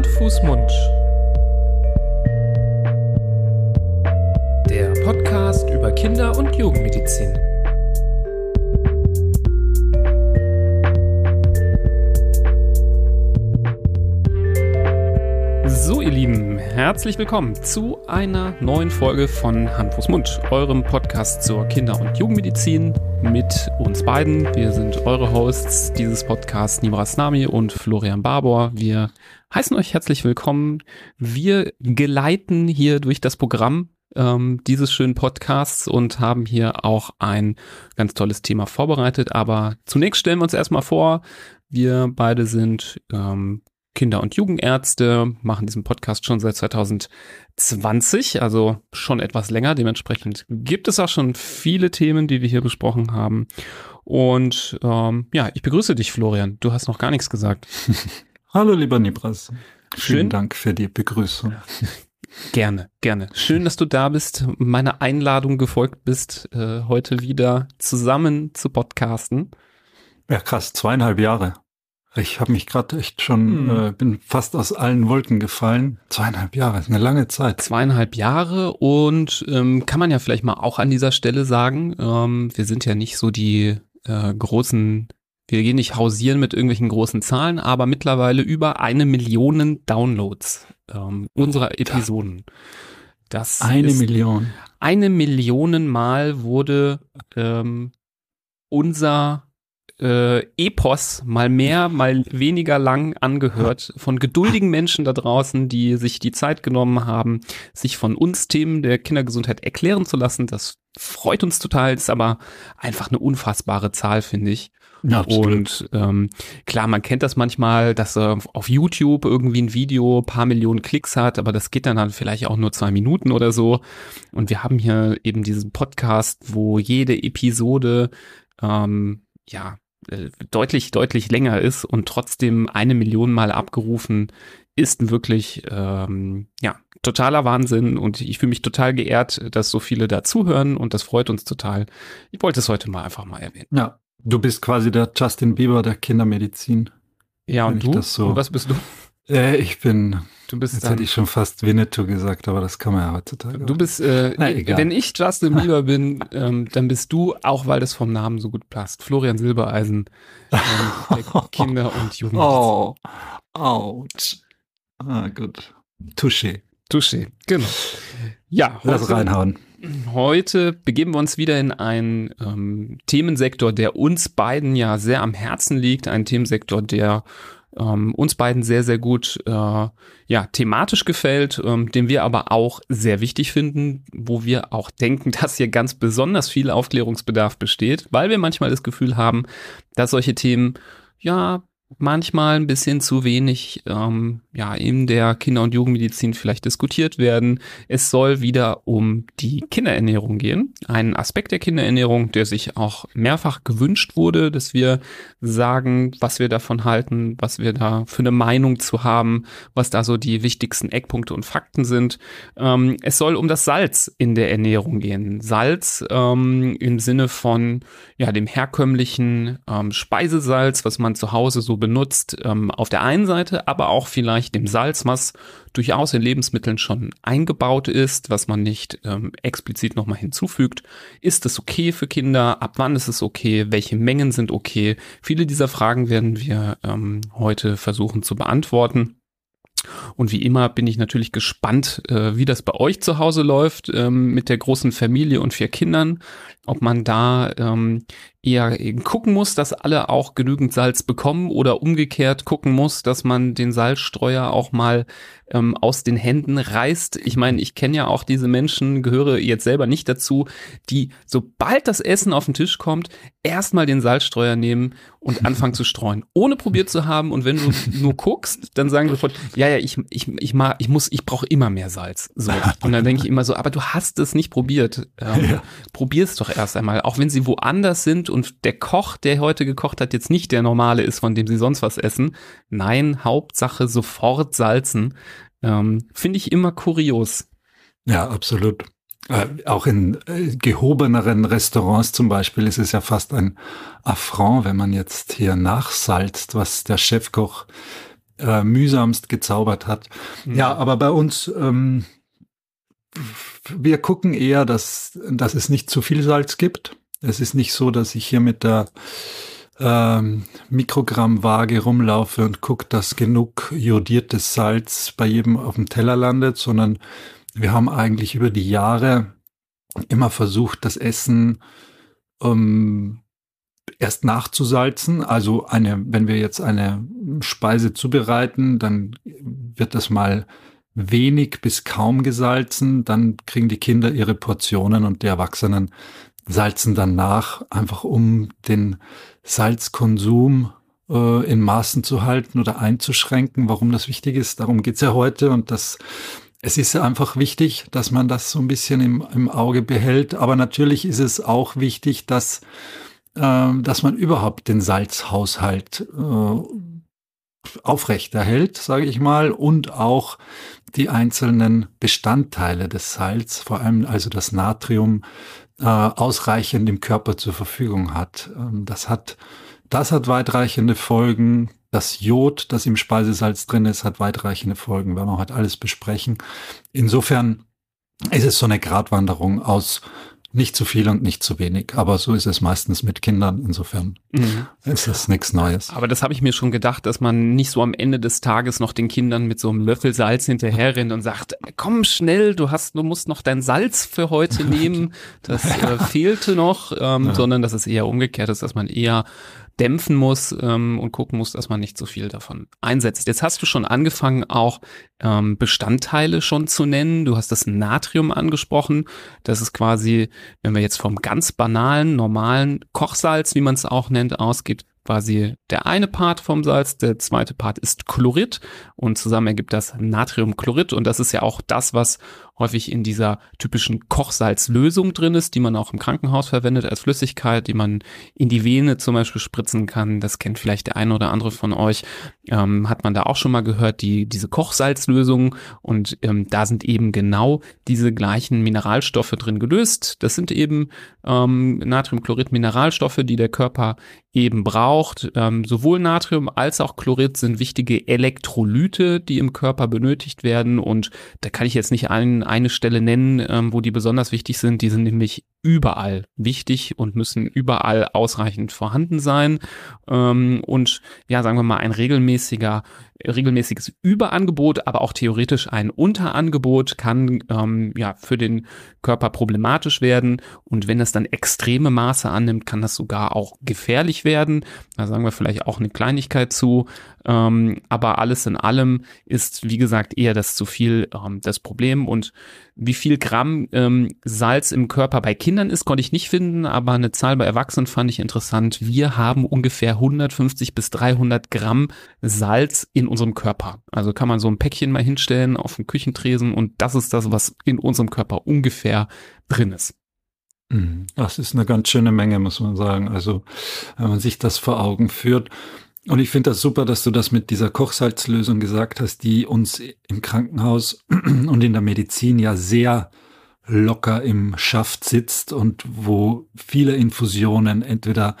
Hand, Fuß, Mund. Der Podcast über Kinder- und Jugendmedizin. So, ihr Lieben, herzlich willkommen zu einer neuen Folge von Hand, Fuß, Mund, eurem Podcast zur Kinder- und Jugendmedizin mit uns beiden. Wir sind eure Hosts dieses Podcasts, Nimras Nami und Florian Barbour. Wir heißen euch herzlich willkommen. Wir geleiten hier durch das Programm ähm, dieses schönen Podcasts und haben hier auch ein ganz tolles Thema vorbereitet. Aber zunächst stellen wir uns erstmal vor, wir beide sind ähm, Kinder- und Jugendärzte, machen diesen Podcast schon seit 2020, also schon etwas länger. Dementsprechend gibt es auch schon viele Themen, die wir hier besprochen haben. Und ähm, ja, ich begrüße dich, Florian. Du hast noch gar nichts gesagt. Hallo, lieber Nibras. Schön. Vielen Dank für die Begrüßung. Gerne, gerne. Schön, dass du da bist, meiner Einladung gefolgt bist, äh, heute wieder zusammen zu podcasten. Ja, krass, zweieinhalb Jahre. Ich habe mich gerade echt schon, Hm. äh, bin fast aus allen Wolken gefallen. Zweieinhalb Jahre, ist eine lange Zeit. Zweieinhalb Jahre und ähm, kann man ja vielleicht mal auch an dieser Stelle sagen, ähm, wir sind ja nicht so die äh, großen, wir gehen nicht hausieren mit irgendwelchen großen Zahlen, aber mittlerweile über eine Million Downloads ähm, unserer Episoden. Das Eine ist Million. eine Million Mal wurde ähm, unser äh, Epos mal mehr, mal weniger lang angehört von geduldigen Menschen da draußen, die sich die Zeit genommen haben, sich von uns Themen der Kindergesundheit erklären zu lassen. Das freut uns total, ist aber einfach eine unfassbare Zahl, finde ich. Ja, Und ähm, klar, man kennt das manchmal, dass äh, auf YouTube irgendwie ein Video paar Millionen Klicks hat, aber das geht dann halt vielleicht auch nur zwei Minuten oder so. Und wir haben hier eben diesen Podcast, wo jede Episode ähm, ja deutlich, deutlich länger ist und trotzdem eine Million Mal abgerufen ist wirklich ähm, ja totaler Wahnsinn und ich fühle mich total geehrt, dass so viele da zuhören und das freut uns total. Ich wollte es heute mal einfach mal erwähnen. Ja, du bist quasi der Justin Bieber der Kindermedizin. Ja, und du? so- und was bist du? Äh, ich bin, Du bist jetzt dann, hätte ich schon fast Winnetou gesagt, aber das kann man ja heutzutage. du bist, äh, Na, egal. wenn ich Justin Bieber bin, ähm, dann bist du, auch weil das vom Namen so gut passt, Florian Silbereisen, ähm, der Kinder- und Jugendmedizin. Oh, ouch. Ah, gut. Touché. Touché, genau. Ja, Lass heute, reinhauen. heute begeben wir uns wieder in einen ähm, Themensektor, der uns beiden ja sehr am Herzen liegt, ein Themensektor, der ähm, uns beiden sehr, sehr gut äh, ja, thematisch gefällt, ähm, den wir aber auch sehr wichtig finden, wo wir auch denken, dass hier ganz besonders viel Aufklärungsbedarf besteht, weil wir manchmal das Gefühl haben, dass solche Themen ja manchmal ein bisschen zu wenig ähm, ja in der Kinder- und Jugendmedizin vielleicht diskutiert werden. Es soll wieder um die Kinderernährung gehen, ein Aspekt der Kinderernährung, der sich auch mehrfach gewünscht wurde, dass wir sagen, was wir davon halten, was wir da für eine Meinung zu haben, was da so die wichtigsten Eckpunkte und Fakten sind. Ähm, es soll um das Salz in der Ernährung gehen. Salz ähm, im Sinne von ja dem herkömmlichen ähm, Speisesalz, was man zu Hause so benutzt, ähm, auf der einen Seite, aber auch vielleicht dem Salz, was durchaus in Lebensmitteln schon eingebaut ist, was man nicht ähm, explizit nochmal hinzufügt. Ist es okay für Kinder? Ab wann ist es okay? Welche Mengen sind okay? Viele dieser Fragen werden wir ähm, heute versuchen zu beantworten. Und wie immer bin ich natürlich gespannt, äh, wie das bei euch zu Hause läuft ähm, mit der großen Familie und vier Kindern. Ob man da ähm, eher gucken muss, dass alle auch genügend Salz bekommen oder umgekehrt gucken muss, dass man den Salzstreuer auch mal ähm, aus den Händen reißt. Ich meine, ich kenne ja auch diese Menschen, gehöre jetzt selber nicht dazu, die sobald das Essen auf den Tisch kommt, erstmal den Salzstreuer nehmen und anfangen zu streuen, ohne probiert zu haben. Und wenn du nur guckst, dann sagen sie sofort, ja, ja, ich, ich, ich, mag, ich muss, ich brauche immer mehr Salz. So. Und dann denke ich immer so, aber du hast es nicht probiert. Ähm, Ja. Probier's doch erst einmal, auch wenn sie woanders sind und der Koch, der heute gekocht hat, jetzt nicht der normale ist, von dem sie sonst was essen. Nein, Hauptsache sofort salzen. Ähm, Finde ich immer kurios. Ja, absolut. Äh, auch in äh, gehobeneren Restaurants zum Beispiel ist es ja fast ein Affront, wenn man jetzt hier nachsalzt, was der Chefkoch äh, mühsamst gezaubert hat. Mhm. Ja, aber bei uns, ähm, wir gucken eher, dass, dass es nicht zu viel Salz gibt. Es ist nicht so, dass ich hier mit der ähm, Mikrogrammwaage rumlaufe und gucke, dass genug jodiertes Salz bei jedem auf dem Teller landet, sondern wir haben eigentlich über die Jahre immer versucht, das Essen ähm, erst nachzusalzen. Also eine, wenn wir jetzt eine Speise zubereiten, dann wird das mal wenig bis kaum gesalzen, dann kriegen die Kinder ihre Portionen und die Erwachsenen salzen dann nach, einfach um den Salzkonsum äh, in Maßen zu halten oder einzuschränken. Warum das wichtig ist, darum geht's ja heute und das es ist einfach wichtig, dass man das so ein bisschen im, im Auge behält. Aber natürlich ist es auch wichtig, dass, äh, dass man überhaupt den Salzhaushalt äh, aufrechterhält, sage ich mal, und auch die einzelnen Bestandteile des Salz, vor allem also das Natrium, äh, ausreichend im Körper zur Verfügung hat. Ähm, das hat das hat weitreichende Folgen das Jod, das im Speisesalz drin ist, hat weitreichende Folgen. Werden wir heute alles besprechen. Insofern ist es so eine Gratwanderung aus nicht zu viel und nicht zu wenig. Aber so ist es meistens mit Kindern. Insofern mhm. ist das nichts Neues. Aber das habe ich mir schon gedacht, dass man nicht so am Ende des Tages noch den Kindern mit so einem Löffel Salz hinterherrennt und sagt, komm schnell, du hast, du musst noch dein Salz für heute nehmen. Das äh, fehlte noch, ähm, ja. sondern dass es eher umgekehrt ist, dass man eher dämpfen muss ähm, und gucken muss, dass man nicht so viel davon einsetzt. Jetzt hast du schon angefangen, auch ähm, Bestandteile schon zu nennen. Du hast das Natrium angesprochen. Das ist quasi, wenn wir jetzt vom ganz banalen, normalen Kochsalz, wie man es auch nennt, ausgeht, quasi der eine Part vom Salz, der zweite Part ist Chlorid und zusammen ergibt das Natriumchlorid und das ist ja auch das, was häufig in dieser typischen Kochsalzlösung drin ist, die man auch im Krankenhaus verwendet als Flüssigkeit, die man in die Vene zum Beispiel spritzen kann. Das kennt vielleicht der eine oder andere von euch. Ähm, hat man da auch schon mal gehört, die, diese Kochsalzlösung. Und ähm, da sind eben genau diese gleichen Mineralstoffe drin gelöst. Das sind eben ähm, Natriumchlorid Mineralstoffe, die der Körper eben braucht. Ähm, sowohl Natrium als auch Chlorid sind wichtige Elektrolyte, die im Körper benötigt werden. Und da kann ich jetzt nicht einen eine Stelle nennen, ähm, wo die besonders wichtig sind. Die sind nämlich überall wichtig und müssen überall ausreichend vorhanden sein. Ähm, und ja, sagen wir mal, ein regelmäßiger regelmäßiges Überangebot, aber auch theoretisch ein Unterangebot kann ähm, ja für den Körper problematisch werden. Und wenn es dann extreme Maße annimmt, kann das sogar auch gefährlich werden. Da sagen wir vielleicht auch eine Kleinigkeit zu, ähm, aber alles in allem ist wie gesagt eher das zu viel ähm, das Problem. Und wie viel Gramm ähm, Salz im Körper bei Kindern ist, konnte ich nicht finden, aber eine Zahl bei Erwachsenen fand ich interessant. Wir haben ungefähr 150 bis 300 Gramm Salz in unserem Körper. Also kann man so ein Päckchen mal hinstellen auf den Küchentresen und das ist das, was in unserem Körper ungefähr drin ist. Mhm. Das ist eine ganz schöne Menge, muss man sagen. Also, wenn man sich das vor Augen führt. Und ich finde das super, dass du das mit dieser Kochsalzlösung gesagt hast, die uns im Krankenhaus und in der Medizin ja sehr locker im Schaft sitzt und wo viele Infusionen entweder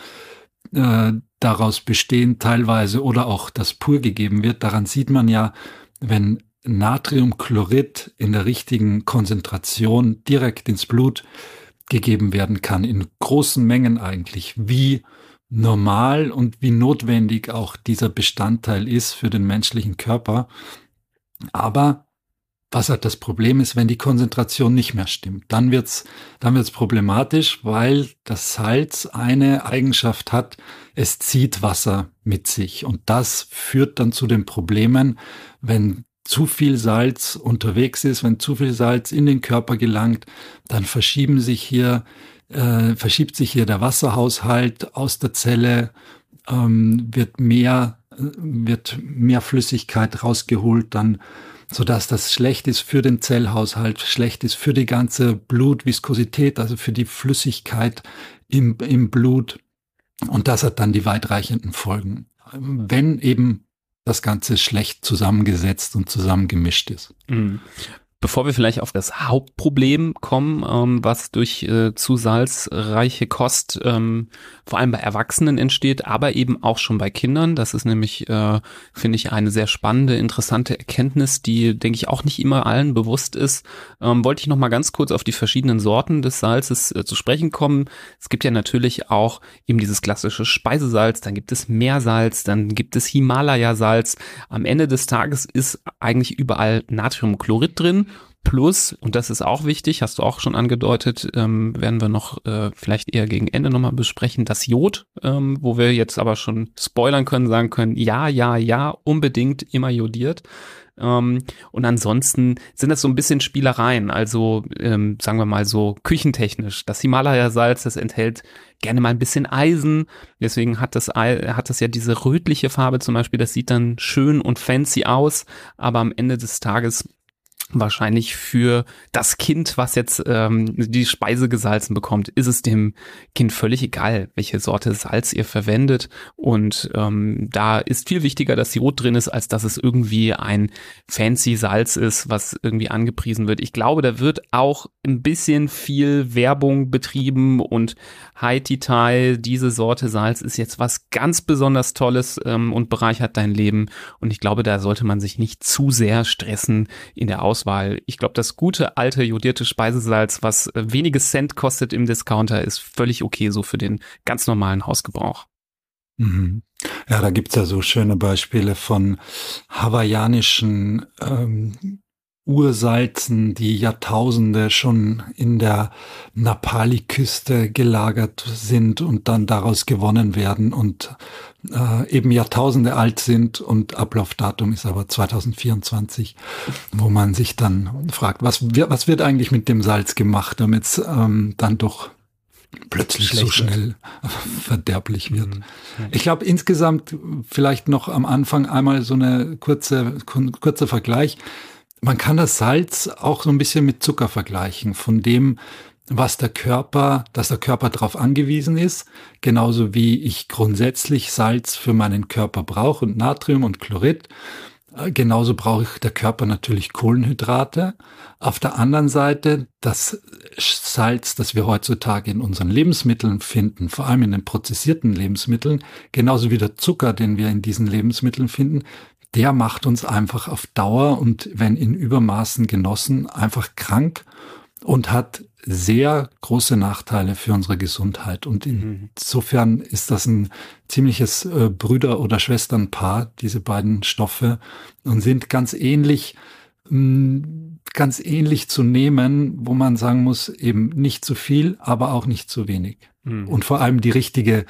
äh, daraus bestehen teilweise oder auch das pur gegeben wird. Daran sieht man ja, wenn Natriumchlorid in der richtigen Konzentration direkt ins Blut gegeben werden kann, in großen Mengen eigentlich, wie normal und wie notwendig auch dieser Bestandteil ist für den menschlichen Körper. Aber was halt das Problem ist, wenn die Konzentration nicht mehr stimmt, dann wird's, dann wird's problematisch, weil das Salz eine Eigenschaft hat, es zieht Wasser mit sich. Und das führt dann zu den Problemen, wenn zu viel Salz unterwegs ist, wenn zu viel Salz in den Körper gelangt, dann verschieben sich hier äh, verschiebt sich hier der Wasserhaushalt aus der Zelle, ähm, wird mehr, wird mehr Flüssigkeit rausgeholt, dann, so dass das schlecht ist für den Zellhaushalt, schlecht ist für die ganze Blutviskosität, also für die Flüssigkeit im, im Blut. Und das hat dann die weitreichenden Folgen. Wenn eben das Ganze schlecht zusammengesetzt und zusammengemischt ist. Mhm. Bevor wir vielleicht auf das Hauptproblem kommen, ähm, was durch äh, zu salzreiche Kost ähm, vor allem bei Erwachsenen entsteht, aber eben auch schon bei Kindern. Das ist nämlich, äh, finde ich, eine sehr spannende, interessante Erkenntnis, die, denke ich, auch nicht immer allen bewusst ist. Ähm, wollte ich noch mal ganz kurz auf die verschiedenen Sorten des Salzes äh, zu sprechen kommen. Es gibt ja natürlich auch eben dieses klassische Speisesalz, dann gibt es Meersalz, dann gibt es Himalaya-Salz. Am Ende des Tages ist eigentlich überall Natriumchlorid drin Plus, und das ist auch wichtig, hast du auch schon angedeutet, ähm, werden wir noch äh, vielleicht eher gegen Ende nochmal besprechen, das Jod, ähm, wo wir jetzt aber schon spoilern können, sagen können, ja, ja, ja, unbedingt immer jodiert. Ähm, und ansonsten sind das so ein bisschen Spielereien, also ähm, sagen wir mal so küchentechnisch. Das Himalaya-Salz, das enthält gerne mal ein bisschen Eisen, deswegen hat das, hat das ja diese rötliche Farbe zum Beispiel, das sieht dann schön und fancy aus, aber am Ende des Tages wahrscheinlich für das Kind, was jetzt ähm, die Speise gesalzen bekommt, ist es dem Kind völlig egal, welche Sorte Salz ihr verwendet. Und ähm, da ist viel wichtiger, dass Jod drin ist, als dass es irgendwie ein fancy Salz ist, was irgendwie angepriesen wird. Ich glaube, da wird auch ein bisschen viel Werbung betrieben und Detail, diese Sorte Salz ist jetzt was ganz besonders Tolles ähm, und bereichert dein Leben. Und ich glaube, da sollte man sich nicht zu sehr stressen in der Aus Auswahl. Ich glaube, das gute alte jodierte Speisesalz, was äh, wenige Cent kostet im Discounter, ist völlig okay so für den ganz normalen Hausgebrauch. Mhm. Ja, da gibt's ja so schöne Beispiele von hawaiianischen ähm, Ursalzen, die Jahrtausende schon in der Napali-Küste gelagert sind und dann daraus gewonnen werden und äh, eben Jahrtausende alt sind und Ablaufdatum ist aber 2024, wo man sich dann fragt, was, was wird eigentlich mit dem Salz gemacht, damit es ähm, dann doch plötzlich Schlecht so schnell verderblich wird. Mhm. Ich glaube insgesamt vielleicht noch am Anfang einmal so eine kurze kurzer Vergleich. Man kann das Salz auch so ein bisschen mit Zucker vergleichen, von dem, was der Körper, dass der Körper darauf angewiesen ist, genauso wie ich grundsätzlich Salz für meinen Körper brauche und Natrium und Chlorid. Äh, genauso brauche ich der Körper natürlich Kohlenhydrate. Auf der anderen Seite das Salz, das wir heutzutage in unseren Lebensmitteln finden, vor allem in den prozessierten Lebensmitteln, genauso wie der Zucker, den wir in diesen Lebensmitteln finden, der macht uns einfach auf Dauer und wenn in Übermaßen genossen einfach krank und hat sehr große Nachteile für unsere Gesundheit. Und mhm. insofern ist das ein ziemliches äh, Brüder- oder Schwesternpaar, diese beiden Stoffe, und sind ganz ähnlich, mm, ganz ähnlich zu nehmen, wo man sagen muss, eben nicht zu viel, aber auch nicht zu wenig. Mhm. Und vor allem die richtige,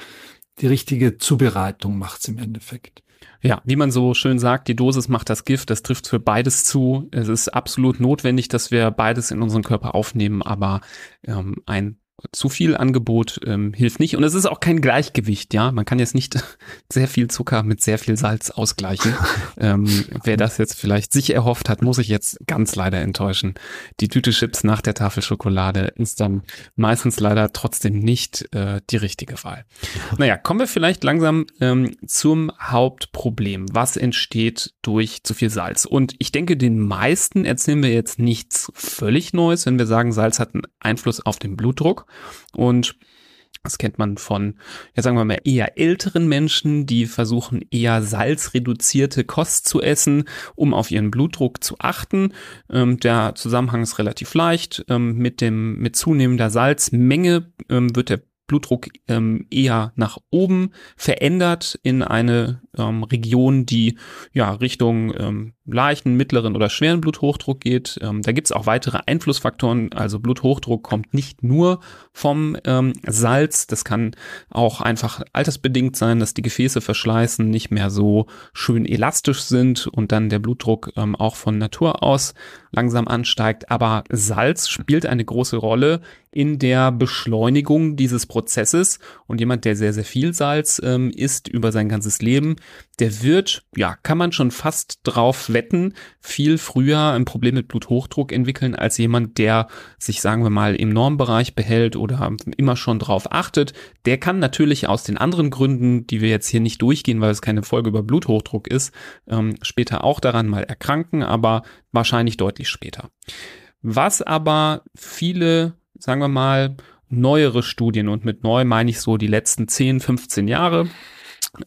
die richtige Zubereitung macht's im Endeffekt. Ja, wie man so schön sagt, die Dosis macht das Gift, das trifft für beides zu. Es ist absolut notwendig, dass wir beides in unseren Körper aufnehmen, aber ähm, ein zu viel Angebot ähm, hilft nicht. Und es ist auch kein Gleichgewicht, ja. Man kann jetzt nicht sehr viel Zucker mit sehr viel Salz ausgleichen. ähm, wer das jetzt vielleicht sich erhofft hat, muss ich jetzt ganz leider enttäuschen. Die Tüte Chips nach der Tafel Schokolade ist dann meistens leider trotzdem nicht äh, die richtige Wahl. Naja, kommen wir vielleicht langsam ähm, zum Hauptproblem. Was entsteht durch zu viel Salz? Und ich denke, den meisten erzählen wir jetzt nichts völlig Neues, wenn wir sagen, Salz hat einen Einfluss auf den Blutdruck. Und das kennt man von, ja sagen wir mal, eher älteren Menschen, die versuchen eher salzreduzierte Kost zu essen, um auf ihren Blutdruck zu achten. Ähm, der Zusammenhang ist relativ leicht. Ähm, mit dem, mit zunehmender Salzmenge ähm, wird der Blutdruck ähm, eher nach oben verändert in eine ähm, Region, die ja Richtung ähm, leichten, mittleren oder schweren Bluthochdruck geht. Ähm, da gibt es auch weitere Einflussfaktoren. Also Bluthochdruck kommt nicht nur vom ähm, Salz. Das kann auch einfach altersbedingt sein, dass die Gefäße verschleißen, nicht mehr so schön elastisch sind und dann der Blutdruck ähm, auch von Natur aus langsam ansteigt. Aber Salz spielt eine große Rolle in der Beschleunigung dieses Prozesses. Und jemand, der sehr, sehr viel Salz ähm, isst über sein ganzes Leben, der wird, ja, kann man schon fast drauf wetten, viel früher ein Problem mit Bluthochdruck entwickeln als jemand, der sich, sagen wir mal, im Normbereich behält oder immer schon drauf achtet. Der kann natürlich aus den anderen Gründen, die wir jetzt hier nicht durchgehen, weil es keine Folge über Bluthochdruck ist, ähm, später auch daran mal erkranken, aber wahrscheinlich deutlich später. Was aber viele, sagen wir mal, neuere Studien und mit neu meine ich so die letzten 10, 15 Jahre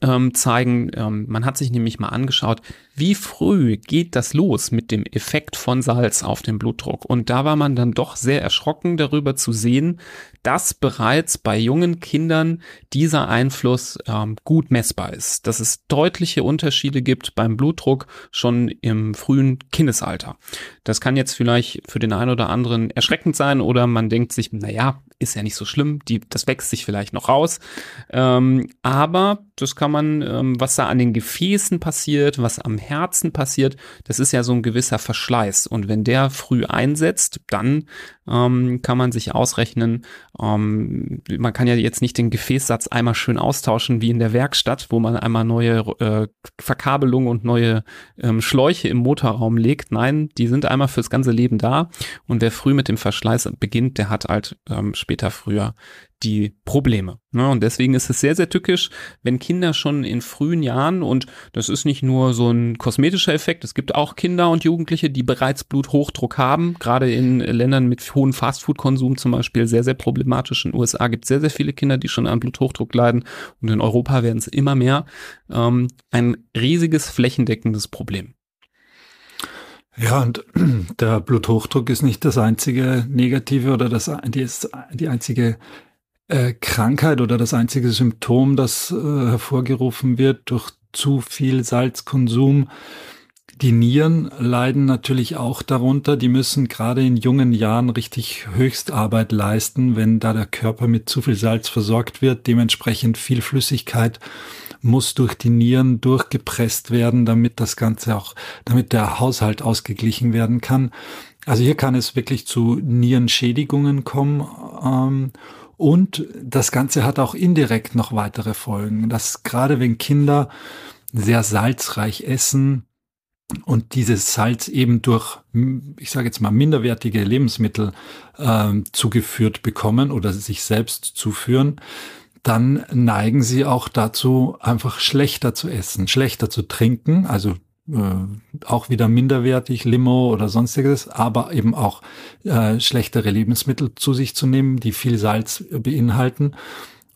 ähm, zeigen, ähm, man hat sich nämlich mal angeschaut, wie früh geht das los mit dem Effekt von Salz auf den Blutdruck? Und da war man dann doch sehr erschrocken darüber zu sehen, dass bereits bei jungen Kindern dieser Einfluss ähm, gut messbar ist, dass es deutliche Unterschiede gibt beim Blutdruck schon im frühen Kindesalter. Das kann jetzt vielleicht für den einen oder anderen erschreckend sein oder man denkt sich, na ja, ist ja nicht so schlimm, die, das wächst sich vielleicht noch raus. Ähm, aber das kann man, ähm, was da an den Gefäßen passiert, was am Herzen passiert, das ist ja so ein gewisser Verschleiß. Und wenn der früh einsetzt, dann ähm, kann man sich ausrechnen, ähm, man kann ja jetzt nicht den Gefäßsatz einmal schön austauschen wie in der Werkstatt, wo man einmal neue äh, Verkabelungen und neue ähm, Schläuche im Motorraum legt. Nein, die sind einmal fürs ganze Leben da. Und wer früh mit dem Verschleiß beginnt, der hat halt ähm, später früher die Probleme. Ne? Und deswegen ist es sehr, sehr tückisch, wenn Kinder schon in frühen Jahren, und das ist nicht nur so ein kosmetischer Effekt, es gibt auch Kinder und Jugendliche, die bereits Bluthochdruck haben, gerade in Ländern mit hohem Fastfood-Konsum zum Beispiel sehr, sehr problematisch. In den USA gibt es sehr, sehr viele Kinder, die schon an Bluthochdruck leiden und in Europa werden es immer mehr. Ähm, ein riesiges flächendeckendes Problem. Ja, und der Bluthochdruck ist nicht das einzige Negative oder das, die, die einzige äh, Krankheit oder das einzige Symptom, das äh, hervorgerufen wird durch zu viel Salzkonsum. Die Nieren leiden natürlich auch darunter. Die müssen gerade in jungen Jahren richtig Höchstarbeit leisten, wenn da der Körper mit zu viel Salz versorgt wird. Dementsprechend viel Flüssigkeit muss durch die Nieren durchgepresst werden, damit das Ganze auch, damit der Haushalt ausgeglichen werden kann. Also hier kann es wirklich zu Nierenschädigungen kommen. Ähm, und das Ganze hat auch indirekt noch weitere Folgen. Dass gerade wenn Kinder sehr salzreich essen und dieses Salz eben durch, ich sage jetzt mal, minderwertige Lebensmittel äh, zugeführt bekommen oder sich selbst zuführen, dann neigen sie auch dazu, einfach schlechter zu essen, schlechter zu trinken, also äh, auch wieder minderwertig, Limo oder sonstiges, aber eben auch äh, schlechtere Lebensmittel zu sich zu nehmen, die viel Salz beinhalten.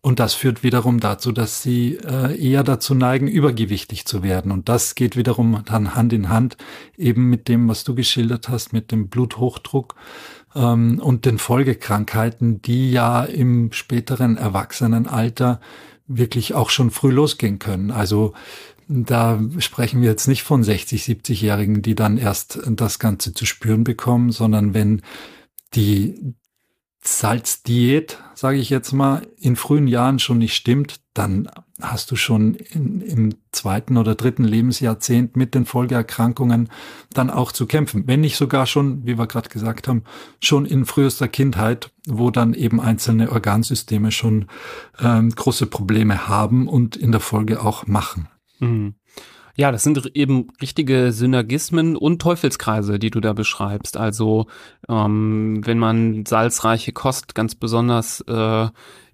Und das führt wiederum dazu, dass sie äh, eher dazu neigen, übergewichtig zu werden. Und das geht wiederum dann Hand in Hand eben mit dem, was du geschildert hast, mit dem Bluthochdruck ähm, und den Folgekrankheiten, die ja im späteren Erwachsenenalter wirklich auch schon früh losgehen können. Also da sprechen wir jetzt nicht von 60, 70-Jährigen, die dann erst das Ganze zu spüren bekommen, sondern wenn die Salzdiät, sage ich jetzt mal, in frühen Jahren schon nicht stimmt, dann hast du schon in, im zweiten oder dritten Lebensjahrzehnt mit den Folgeerkrankungen dann auch zu kämpfen. Wenn nicht sogar schon, wie wir gerade gesagt haben, schon in frühester Kindheit, wo dann eben einzelne Organsysteme schon ähm, große Probleme haben und in der Folge auch machen. Mhm. Ja, das sind eben richtige Synergismen und Teufelskreise, die du da beschreibst. Also ähm, wenn man salzreiche Kost ganz besonders äh,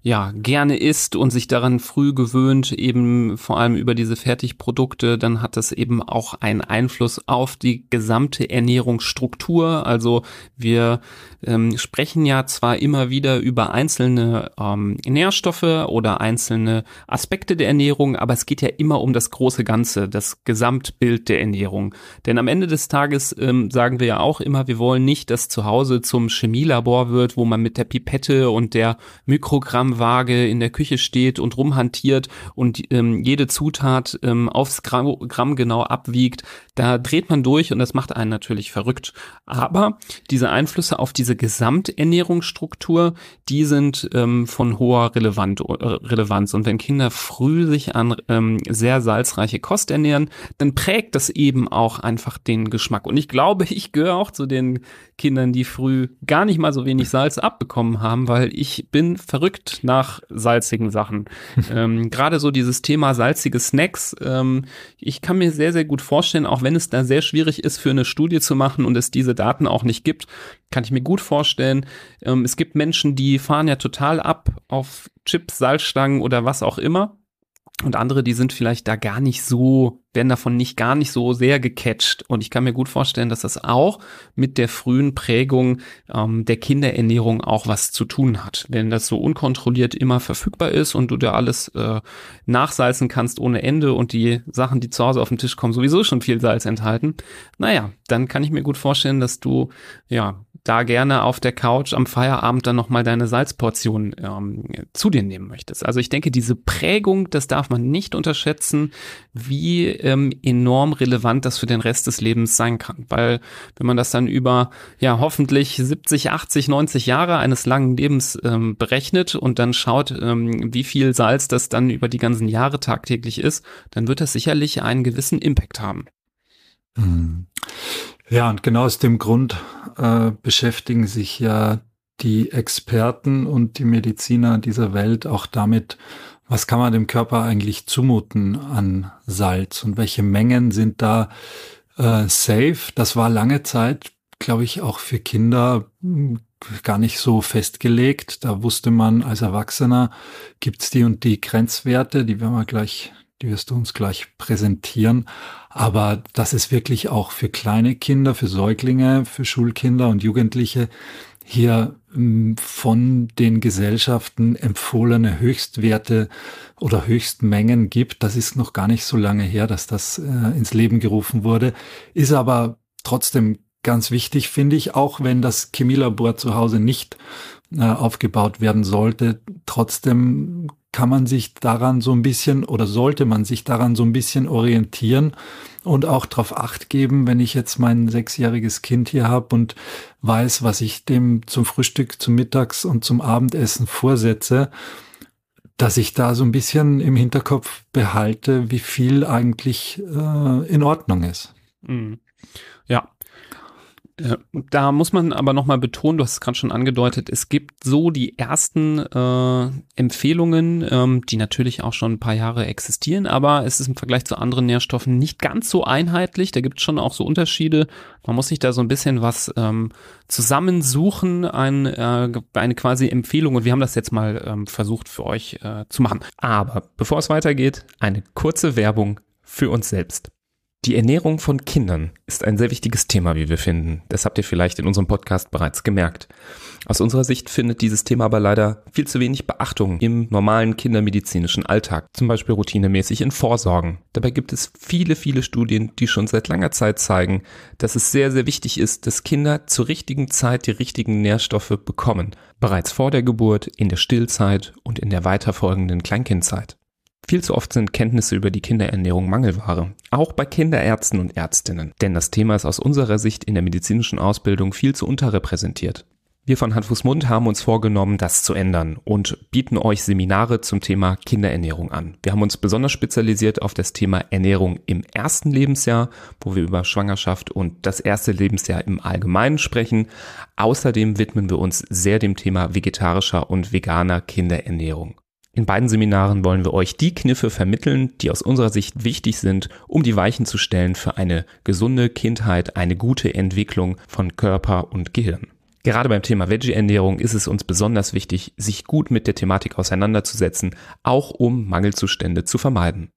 ja, gerne isst und sich daran früh gewöhnt, eben vor allem über diese Fertigprodukte, dann hat das eben auch einen Einfluss auf die gesamte Ernährungsstruktur. Also wir ähm, sprechen ja zwar immer wieder über einzelne ähm, Nährstoffe oder einzelne Aspekte der Ernährung, aber es geht ja immer um das große Ganze, das Gesamtbild der Ernährung. Denn am Ende des Tages ähm, sagen wir ja auch immer, wir wollen nicht, dass zu Hause zum Chemielabor wird, wo man mit der Pipette und der Mikrogramm Grammwaage in der Küche steht und rumhantiert und ähm, jede Zutat ähm, aufs Gramm, Gramm genau abwiegt, da dreht man durch und das macht einen natürlich verrückt. Aber diese Einflüsse auf diese Gesamternährungsstruktur, die sind ähm, von hoher Relevant, äh, Relevanz. Und wenn Kinder früh sich an ähm, sehr salzreiche Kost ernähren, dann prägt das eben auch einfach den Geschmack. Und ich glaube, ich gehöre auch zu den Kindern, die früh gar nicht mal so wenig Salz abbekommen haben, weil ich bin verrückt nach salzigen Sachen. ähm, Gerade so dieses Thema salzige Snacks. Ähm, ich kann mir sehr, sehr gut vorstellen, auch wenn es da sehr schwierig ist, für eine Studie zu machen und es diese Daten auch nicht gibt, kann ich mir gut vorstellen. Ähm, es gibt Menschen, die fahren ja total ab auf Chips, Salzstangen oder was auch immer. Und andere, die sind vielleicht da gar nicht so, werden davon nicht gar nicht so sehr gecatcht. Und ich kann mir gut vorstellen, dass das auch mit der frühen Prägung ähm, der Kinderernährung auch was zu tun hat. Wenn das so unkontrolliert immer verfügbar ist und du da alles äh, nachsalzen kannst ohne Ende und die Sachen, die zu Hause auf den Tisch kommen, sowieso schon viel Salz enthalten, naja, dann kann ich mir gut vorstellen, dass du ja da gerne auf der Couch am Feierabend dann nochmal deine Salzportion ähm, zu dir nehmen möchtest. Also ich denke, diese Prägung, das darf man nicht unterschätzen, wie ähm, enorm relevant das für den Rest des Lebens sein kann. Weil wenn man das dann über, ja, hoffentlich 70, 80, 90 Jahre eines langen Lebens ähm, berechnet und dann schaut, ähm, wie viel Salz das dann über die ganzen Jahre tagtäglich ist, dann wird das sicherlich einen gewissen Impact haben. Hm. Ja, und genau aus dem Grund äh, beschäftigen sich ja die Experten und die Mediziner dieser Welt auch damit, was kann man dem Körper eigentlich zumuten an Salz und welche Mengen sind da äh, safe. Das war lange Zeit, glaube ich, auch für Kinder hm, gar nicht so festgelegt. Da wusste man als Erwachsener, gibt's die und die Grenzwerte, die werden wir gleich die wirst du uns gleich präsentieren. Aber das ist wirklich auch für kleine Kinder, für Säuglinge, für Schulkinder und Jugendliche hier hm, von den Gesellschaften empfohlene Höchstwerte oder Höchstmengen gibt. Das ist noch gar nicht so lange her, dass das äh, ins Leben gerufen wurde, ist aber trotzdem ganz wichtig, finde ich, auch wenn das Chemielabor zu Hause nicht äh, aufgebaut werden sollte. Trotzdem kann man sich daran so ein bisschen oder sollte man sich daran so ein bisschen orientieren und auch darauf acht geben, wenn ich jetzt mein sechsjähriges Kind hier habe und weiß, was ich dem zum Frühstück, zum Mittags und zum Abendessen vorsetze, dass ich da so ein bisschen im Hinterkopf behalte, wie viel eigentlich äh, in Ordnung ist. Mhm. Da muss man aber nochmal betonen, du hast es gerade schon angedeutet, es gibt so die ersten äh, Empfehlungen, ähm, die natürlich auch schon ein paar Jahre existieren, aber es ist im Vergleich zu anderen Nährstoffen nicht ganz so einheitlich. Da gibt es schon auch so Unterschiede. Man muss sich da so ein bisschen was ähm, zusammensuchen, ein, äh, eine quasi Empfehlung und wir haben das jetzt mal ähm, versucht für euch äh, zu machen. Aber bevor es weitergeht, eine kurze Werbung für uns selbst. Die Ernährung von Kindern ist ein sehr wichtiges Thema, wie wir finden. Das habt ihr vielleicht in unserem Podcast bereits gemerkt. Aus unserer Sicht findet dieses Thema aber leider viel zu wenig Beachtung im normalen kindermedizinischen Alltag, zum Beispiel routinemäßig in Vorsorgen. Dabei gibt es viele, viele Studien, die schon seit langer Zeit zeigen, dass es sehr, sehr wichtig ist, dass Kinder zur richtigen Zeit die richtigen Nährstoffe bekommen. Bereits vor der Geburt, in der Stillzeit und in der weiterfolgenden Kleinkindzeit. Viel zu oft sind Kenntnisse über die Kinderernährung Mangelware, auch bei Kinderärzten und Ärztinnen, denn das Thema ist aus unserer Sicht in der medizinischen Ausbildung viel zu unterrepräsentiert. Wir von Hand, Fuß, Mund haben uns vorgenommen, das zu ändern und bieten euch Seminare zum Thema Kinderernährung an. Wir haben uns besonders spezialisiert auf das Thema Ernährung im ersten Lebensjahr, wo wir über Schwangerschaft und das erste Lebensjahr im Allgemeinen sprechen. Außerdem widmen wir uns sehr dem Thema vegetarischer und veganer Kinderernährung. In beiden Seminaren wollen wir euch die Kniffe vermitteln, die aus unserer Sicht wichtig sind, um die Weichen zu stellen für eine gesunde Kindheit, eine gute Entwicklung von Körper und Gehirn. Gerade beim Thema Veggie-Ernährung ist es uns besonders wichtig, sich gut mit der Thematik auseinanderzusetzen, auch um Mangelzustände zu vermeiden.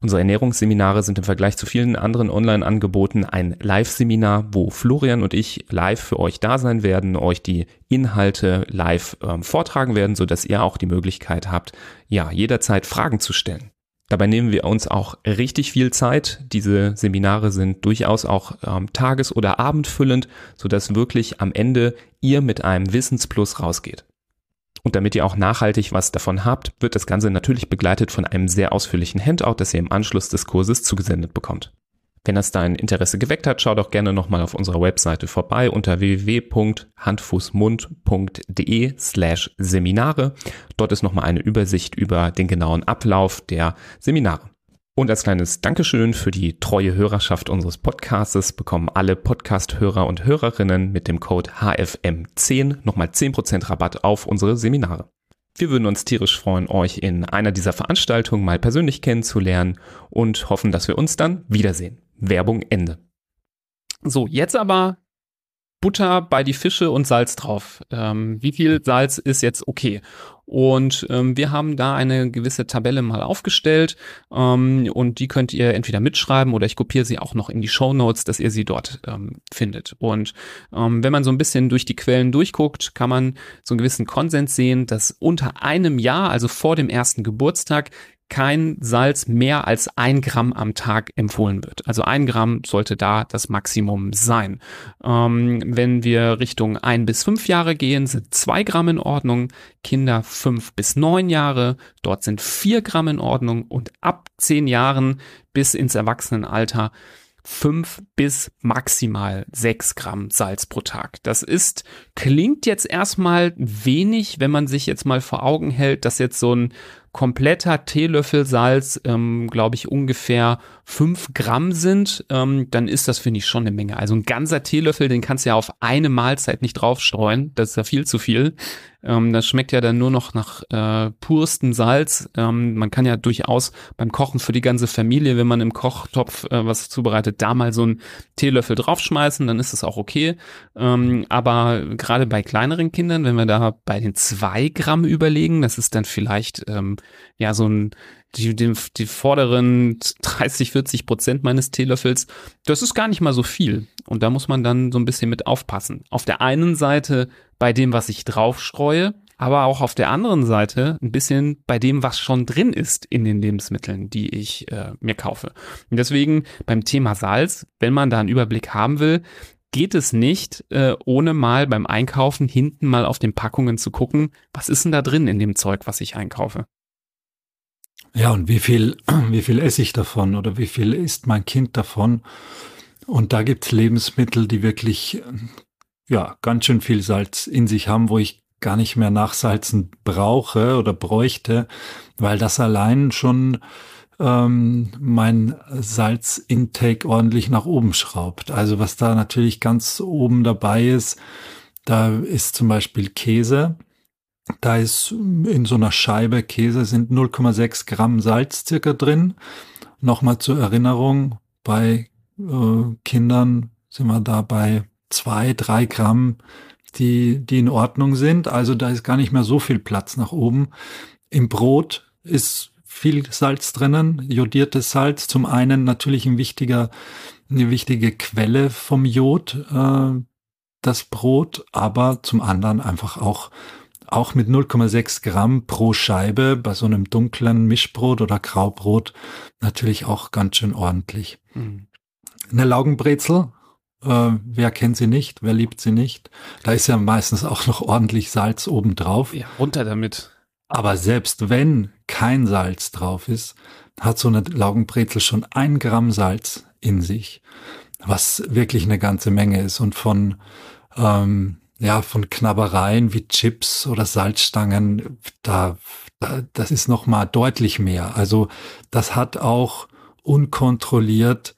Unsere Ernährungsseminare sind im Vergleich zu vielen anderen Online-Angeboten ein Live-Seminar, wo Florian und ich live für euch da sein werden, euch die Inhalte live ähm, vortragen werden, so dass ihr auch die Möglichkeit habt, ja, jederzeit Fragen zu stellen. Dabei nehmen wir uns auch richtig viel Zeit. Diese Seminare sind durchaus auch ähm, tages- oder abendfüllend, so dass wirklich am Ende ihr mit einem Wissensplus rausgeht. Und damit ihr auch nachhaltig was davon habt, wird das Ganze natürlich begleitet von einem sehr ausführlichen Handout, das ihr im Anschluss des Kurses zugesendet bekommt. Wenn das dein Interesse geweckt hat, schau doch gerne nochmal auf unserer Webseite vorbei unter www.handfußmund.de slash Seminare. Dort ist nochmal eine Übersicht über den genauen Ablauf der Seminare. Und als kleines Dankeschön für die treue Hörerschaft unseres Podcastes bekommen alle Podcast-Hörer und Hörerinnen mit dem Code HFM10 nochmal 10% Rabatt auf unsere Seminare. Wir würden uns tierisch freuen, euch in einer dieser Veranstaltungen mal persönlich kennenzulernen und hoffen, dass wir uns dann wiedersehen. Werbung Ende. So, jetzt aber Butter bei die Fische und Salz drauf. Ähm, wie viel Salz ist jetzt okay? Und ähm, wir haben da eine gewisse Tabelle mal aufgestellt ähm, und die könnt ihr entweder mitschreiben oder ich kopiere sie auch noch in die Show Notes, dass ihr sie dort ähm, findet. Und ähm, wenn man so ein bisschen durch die Quellen durchguckt, kann man so einen gewissen Konsens sehen, dass unter einem Jahr, also vor dem ersten Geburtstag, kein Salz mehr als ein Gramm am Tag empfohlen wird. Also ein Gramm sollte da das Maximum sein. Ähm, wenn wir Richtung ein bis fünf Jahre gehen, sind zwei Gramm in Ordnung. Kinder fünf bis neun Jahre, dort sind vier Gramm in Ordnung und ab zehn Jahren bis ins Erwachsenenalter fünf bis maximal sechs Gramm Salz pro Tag. Das ist, klingt jetzt erstmal wenig, wenn man sich jetzt mal vor Augen hält, dass jetzt so ein kompletter Teelöffel Salz, ähm, glaube ich, ungefähr fünf Gramm sind, ähm, dann ist das, finde ich, schon eine Menge. Also ein ganzer Teelöffel, den kannst du ja auf eine Mahlzeit nicht draufstreuen. Das ist ja viel zu viel. Ähm, das schmeckt ja dann nur noch nach äh, purstem Salz. Ähm, man kann ja durchaus beim Kochen für die ganze Familie, wenn man im Kochtopf äh, was zubereitet, da mal so einen Teelöffel draufschmeißen, dann ist das auch okay. Ähm, aber gerade bei kleineren Kindern, wenn wir da bei den zwei Gramm überlegen, das ist dann vielleicht ähm, ja so ein die, die, die vorderen 30, 40 Prozent meines Teelöffels, das ist gar nicht mal so viel. Und da muss man dann so ein bisschen mit aufpassen. Auf der einen Seite bei dem, was ich draufstreue, aber auch auf der anderen Seite ein bisschen bei dem, was schon drin ist in den Lebensmitteln, die ich äh, mir kaufe. Und deswegen beim Thema Salz, wenn man da einen Überblick haben will, geht es nicht, äh, ohne mal beim Einkaufen hinten mal auf den Packungen zu gucken, was ist denn da drin in dem Zeug, was ich einkaufe. Ja, und wie viel, wie viel esse ich davon oder wie viel isst mein Kind davon? Und da gibt's Lebensmittel, die wirklich, ja, ganz schön viel Salz in sich haben, wo ich gar nicht mehr nachsalzen brauche oder bräuchte, weil das allein schon ähm, mein Salzintake ordentlich nach oben schraubt. Also was da natürlich ganz oben dabei ist, da ist zum Beispiel Käse. Da ist in so einer Scheibe Käse sind 0,6 Gramm Salz circa drin. Nochmal zur Erinnerung, bei äh, Kindern sind wir da bei zwei, drei Gramm, die, die in Ordnung sind. Also da ist gar nicht mehr so viel Platz nach oben. Im Brot ist viel Salz drinnen, jodiertes Salz. Zum einen natürlich ein wichtiger, eine wichtige Quelle vom Jod, äh, das Brot, aber zum anderen einfach auch auch mit 0,6 Gramm pro Scheibe bei so einem dunklen Mischbrot oder Graubrot natürlich auch ganz schön ordentlich. Mhm. Eine Laugenbrezel, äh, wer kennt sie nicht, wer liebt sie nicht? Da ist ja meistens auch noch ordentlich Salz obendrauf. Ja, runter damit. Aber selbst wenn kein Salz drauf ist, hat so eine Laugenbrezel schon ein Gramm Salz in sich, was wirklich eine ganze Menge ist und von ähm, ja, von Knabbereien wie Chips oder Salzstangen, da, da das ist noch mal deutlich mehr. Also das hat auch unkontrolliert,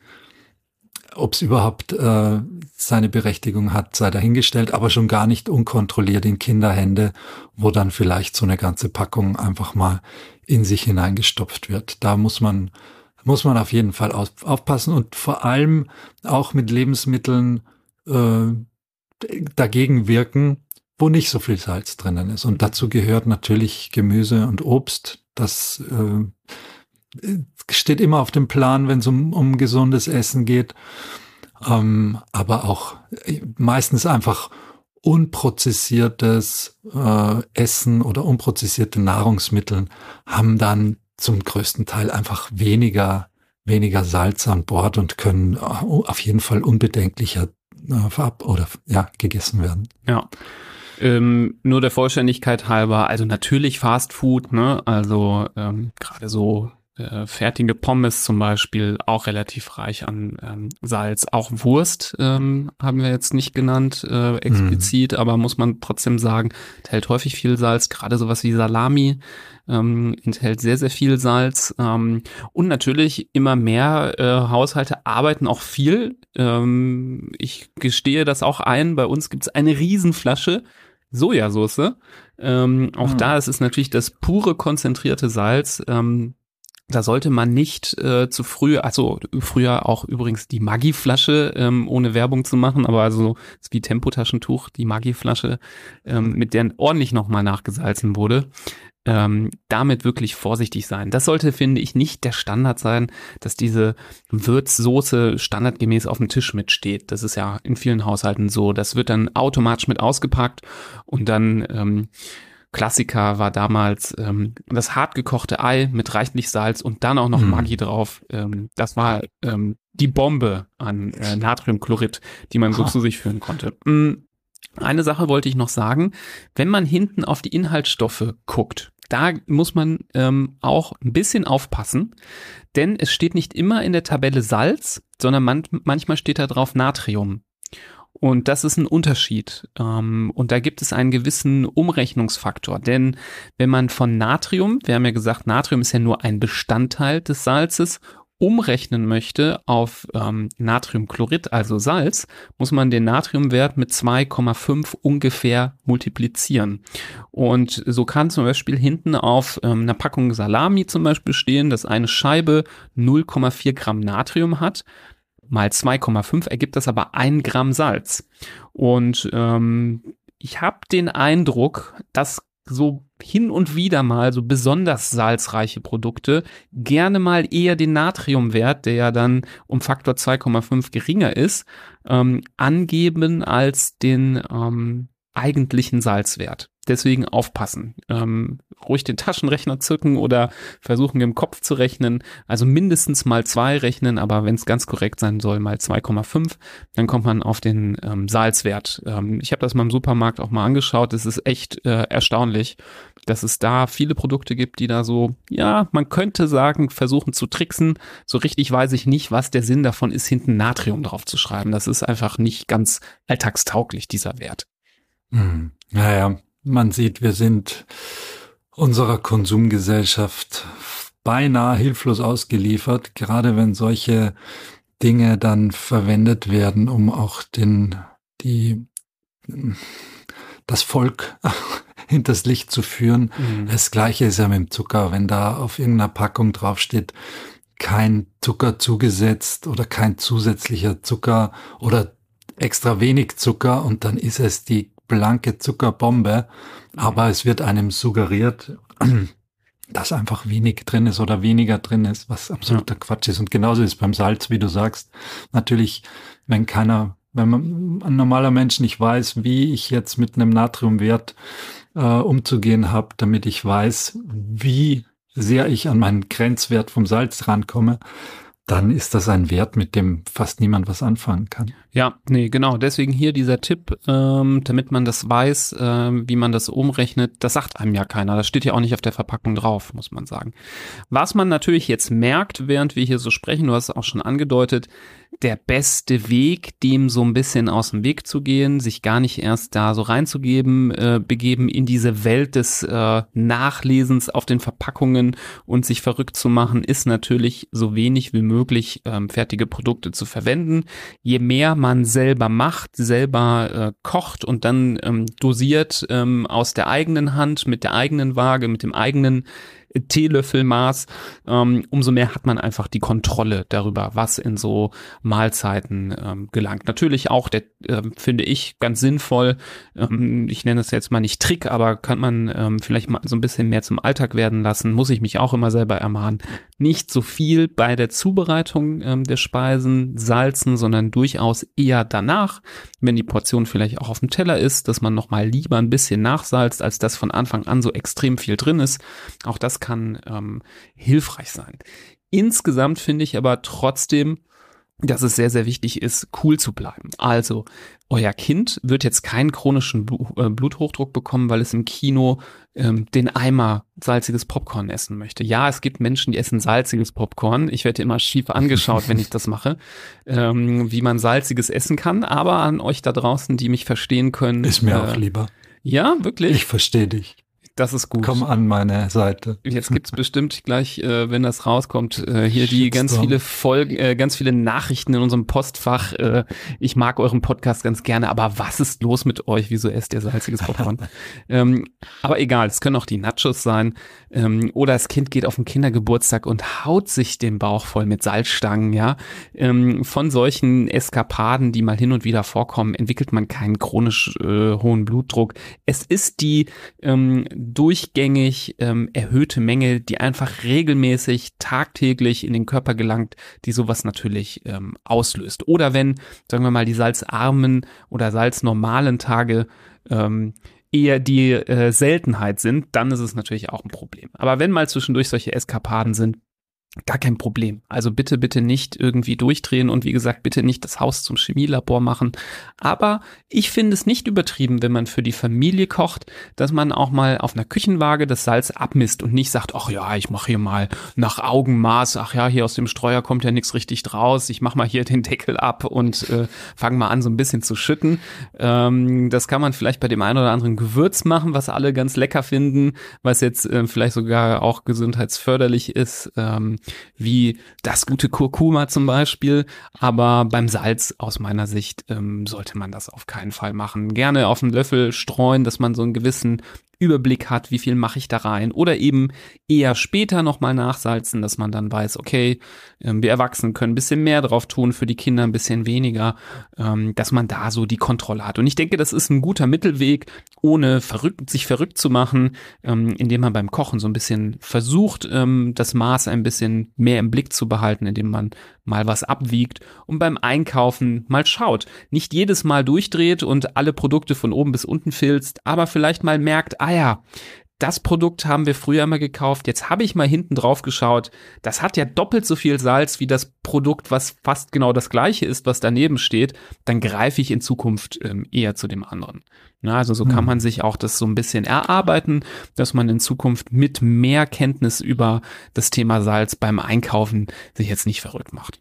ob es überhaupt äh, seine Berechtigung hat, sei dahingestellt, aber schon gar nicht unkontrolliert in Kinderhände, wo dann vielleicht so eine ganze Packung einfach mal in sich hineingestopft wird. Da muss man muss man auf jeden Fall aufpassen und vor allem auch mit Lebensmitteln, äh, dagegen wirken, wo nicht so viel Salz drinnen ist. Und dazu gehört natürlich Gemüse und Obst. Das äh, steht immer auf dem Plan, wenn es um, um gesundes Essen geht. Ähm, aber auch äh, meistens einfach unprozessiertes äh, Essen oder unprozessierte Nahrungsmittel haben dann zum größten Teil einfach weniger weniger Salz an Bord und können äh, auf jeden Fall unbedenklicher äh, verab oder ja, gegessen werden. Ja. Ähm, nur der Vollständigkeit halber, also natürlich Fast Food, ne? Also ähm, gerade so äh, fertige Pommes zum Beispiel auch relativ reich an ähm, Salz. Auch Wurst ähm, haben wir jetzt nicht genannt äh, explizit, mm. aber muss man trotzdem sagen, enthält häufig viel Salz. Gerade sowas wie Salami ähm, enthält sehr, sehr viel Salz. Ähm, und natürlich immer mehr äh, Haushalte arbeiten auch viel. Ähm, ich gestehe das auch ein. Bei uns gibt es eine Riesenflasche Sojasauce Ähm, auch mhm. da ist es natürlich das pure konzentrierte Salz. Ähm, da sollte man nicht äh, zu früh, also früher auch übrigens die Maggi-Flasche, ähm, ohne Werbung zu machen, aber also ist wie Tempotaschentuch, die Maggi-Flasche, ähm, mit der ordentlich nochmal nachgesalzen wurde. Ähm, damit wirklich vorsichtig sein. Das sollte, finde ich, nicht der Standard sein, dass diese Würzsoße standardgemäß auf dem Tisch mitsteht. Das ist ja in vielen Haushalten so. Das wird dann automatisch mit ausgepackt und dann ähm, Klassiker war damals ähm, das hartgekochte Ei mit reichlich Salz und dann auch noch mhm. Maggi drauf. Ähm, das war ähm, die Bombe an äh, Natriumchlorid, die man so zu sich führen konnte. Mhm. Eine Sache wollte ich noch sagen. Wenn man hinten auf die Inhaltsstoffe guckt, da muss man ähm, auch ein bisschen aufpassen, denn es steht nicht immer in der Tabelle Salz, sondern man, manchmal steht da drauf Natrium. Und das ist ein Unterschied. Ähm, und da gibt es einen gewissen Umrechnungsfaktor. Denn wenn man von Natrium, wir haben ja gesagt, Natrium ist ja nur ein Bestandteil des Salzes, umrechnen möchte auf ähm, Natriumchlorid, also Salz, muss man den Natriumwert mit 2,5 ungefähr multiplizieren. Und so kann zum Beispiel hinten auf ähm, einer Packung Salami zum Beispiel stehen, dass eine Scheibe 0,4 Gramm Natrium hat mal 2,5 ergibt das aber ein Gramm Salz. Und ähm, ich habe den Eindruck, dass so hin und wieder mal so besonders salzreiche Produkte gerne mal eher den Natriumwert, der ja dann um Faktor 2,5 geringer ist, ähm, angeben als den ähm, eigentlichen Salzwert. Deswegen aufpassen. Ähm, ruhig den Taschenrechner zücken oder versuchen im Kopf zu rechnen. Also mindestens mal zwei rechnen, aber wenn es ganz korrekt sein soll, mal 2,5. Dann kommt man auf den ähm, Salzwert. Ähm, ich habe das mal im Supermarkt auch mal angeschaut. Es ist echt äh, erstaunlich, dass es da viele Produkte gibt, die da so, ja, man könnte sagen, versuchen zu tricksen. So richtig weiß ich nicht, was der Sinn davon ist, hinten Natrium drauf zu schreiben. Das ist einfach nicht ganz alltagstauglich, dieser Wert. Hm. Naja, man sieht, wir sind unserer Konsumgesellschaft beinahe hilflos ausgeliefert, gerade wenn solche Dinge dann verwendet werden, um auch den, die, das Volk hinters Licht zu führen. Mhm. Das gleiche ist ja mit dem Zucker. Wenn da auf irgendeiner Packung draufsteht, kein Zucker zugesetzt oder kein zusätzlicher Zucker oder extra wenig Zucker und dann ist es die blanke Zuckerbombe, aber es wird einem suggeriert, dass einfach wenig drin ist oder weniger drin ist, was absoluter ja. Quatsch ist. Und genauso ist beim Salz, wie du sagst. Natürlich, wenn keiner, wenn man ein normaler Mensch nicht weiß, wie ich jetzt mit einem Natriumwert äh, umzugehen habe, damit ich weiß, wie sehr ich an meinen Grenzwert vom Salz rankomme, dann ist das ein Wert, mit dem fast niemand was anfangen kann. Ja, nee, genau. Deswegen hier dieser Tipp, ähm, damit man das weiß, ähm, wie man das umrechnet. Das sagt einem ja keiner. Das steht ja auch nicht auf der Verpackung drauf, muss man sagen. Was man natürlich jetzt merkt, während wir hier so sprechen, du hast es auch schon angedeutet, der beste Weg, dem so ein bisschen aus dem Weg zu gehen, sich gar nicht erst da so reinzugeben, äh, begeben in diese Welt des äh, Nachlesens auf den Verpackungen und sich verrückt zu machen, ist natürlich so wenig wie möglich ähm, fertige Produkte zu verwenden. Je mehr man selber macht, selber äh, kocht und dann ähm, dosiert ähm, aus der eigenen Hand, mit der eigenen Waage, mit dem eigenen Teelöffelmaß, ähm, umso mehr hat man einfach die Kontrolle darüber, was in so Mahlzeiten ähm, gelangt. Natürlich auch, der äh, finde ich ganz sinnvoll, ähm, ich nenne es jetzt mal nicht Trick, aber kann man ähm, vielleicht mal so ein bisschen mehr zum Alltag werden lassen, muss ich mich auch immer selber ermahnen. Nicht so viel bei der Zubereitung ähm, der Speisen salzen, sondern durchaus eher danach, wenn die Portion vielleicht auch auf dem Teller ist, dass man nochmal lieber ein bisschen nachsalzt, als dass von Anfang an so extrem viel drin ist. Auch das kann ähm, hilfreich sein. Insgesamt finde ich aber trotzdem, dass es sehr, sehr wichtig ist, cool zu bleiben. Also, euer Kind wird jetzt keinen chronischen äh, Bluthochdruck bekommen, weil es im Kino ähm, den Eimer salziges Popcorn essen möchte. Ja, es gibt Menschen, die essen salziges Popcorn. Ich werde immer schief angeschaut, wenn ich das mache, ähm, wie man salziges essen kann. Aber an euch da draußen, die mich verstehen können. Ist mir äh, auch lieber. Ja, wirklich. Ich verstehe dich Das ist gut. Komm an meine Seite. Jetzt gibt's bestimmt gleich, äh, wenn das rauskommt, äh, hier die ganz viele Folgen, äh, ganz viele Nachrichten in unserem Postfach. Äh, ich mag euren Podcast ganz gerne, aber was ist los mit euch? Wieso esst ihr salziges Popcorn? ähm, aber egal, es können auch die Nachos sein. Ähm, oder das Kind geht auf den Kindergeburtstag und haut sich den Bauch voll mit Salzstangen, ja. Ähm, von solchen Eskapaden, die mal hin und wieder vorkommen, entwickelt man keinen chronisch äh, hohen Blutdruck. Es ist die ähm, durchgängig ähm, erhöhte Menge, die einfach regelmäßig tagtäglich in den Körper gelangt, die sowas natürlich ähm, auslöst. Oder wenn, sagen wir mal, die salzarmen oder salznormalen Tage ähm, eher die äh, Seltenheit sind, dann ist es natürlich auch ein Problem. Aber wenn mal zwischendurch solche Eskapaden sind, Gar kein Problem. Also bitte, bitte nicht irgendwie durchdrehen und wie gesagt, bitte nicht das Haus zum Chemielabor machen. Aber ich finde es nicht übertrieben, wenn man für die Familie kocht, dass man auch mal auf einer Küchenwaage das Salz abmisst und nicht sagt, ach ja, ich mache hier mal nach Augenmaß, ach ja, hier aus dem Streuer kommt ja nichts richtig draus, ich mache mal hier den Deckel ab und äh, fange mal an, so ein bisschen zu schütten. Ähm, das kann man vielleicht bei dem einen oder anderen Gewürz machen, was alle ganz lecker finden, was jetzt äh, vielleicht sogar auch gesundheitsförderlich ist. Ähm, wie das gute Kurkuma zum Beispiel. Aber beim Salz aus meiner Sicht ähm, sollte man das auf keinen Fall machen. Gerne auf einen Löffel streuen, dass man so einen gewissen Überblick hat, wie viel mache ich da rein oder eben eher später nochmal nachsalzen, dass man dann weiß, okay, ähm, wir Erwachsenen können ein bisschen mehr drauf tun, für die Kinder ein bisschen weniger, ähm, dass man da so die Kontrolle hat. Und ich denke, das ist ein guter Mittelweg, ohne verrückt, sich verrückt zu machen, ähm, indem man beim Kochen so ein bisschen versucht, das Maß ein bisschen mehr im Blick zu behalten, indem man mal was abwiegt und beim Einkaufen mal schaut. Nicht jedes Mal durchdreht und alle Produkte von oben bis unten filzt, aber vielleicht mal merkt, ah ja, das Produkt haben wir früher mal gekauft, jetzt habe ich mal hinten drauf geschaut, das hat ja doppelt so viel Salz wie das Produkt, was fast genau das gleiche ist, was daneben steht, dann greife ich in Zukunft ähm, eher zu dem anderen. Na, also so hm. kann man sich auch das so ein bisschen erarbeiten, dass man in Zukunft mit mehr Kenntnis über das Thema Salz beim Einkaufen sich jetzt nicht verrückt macht.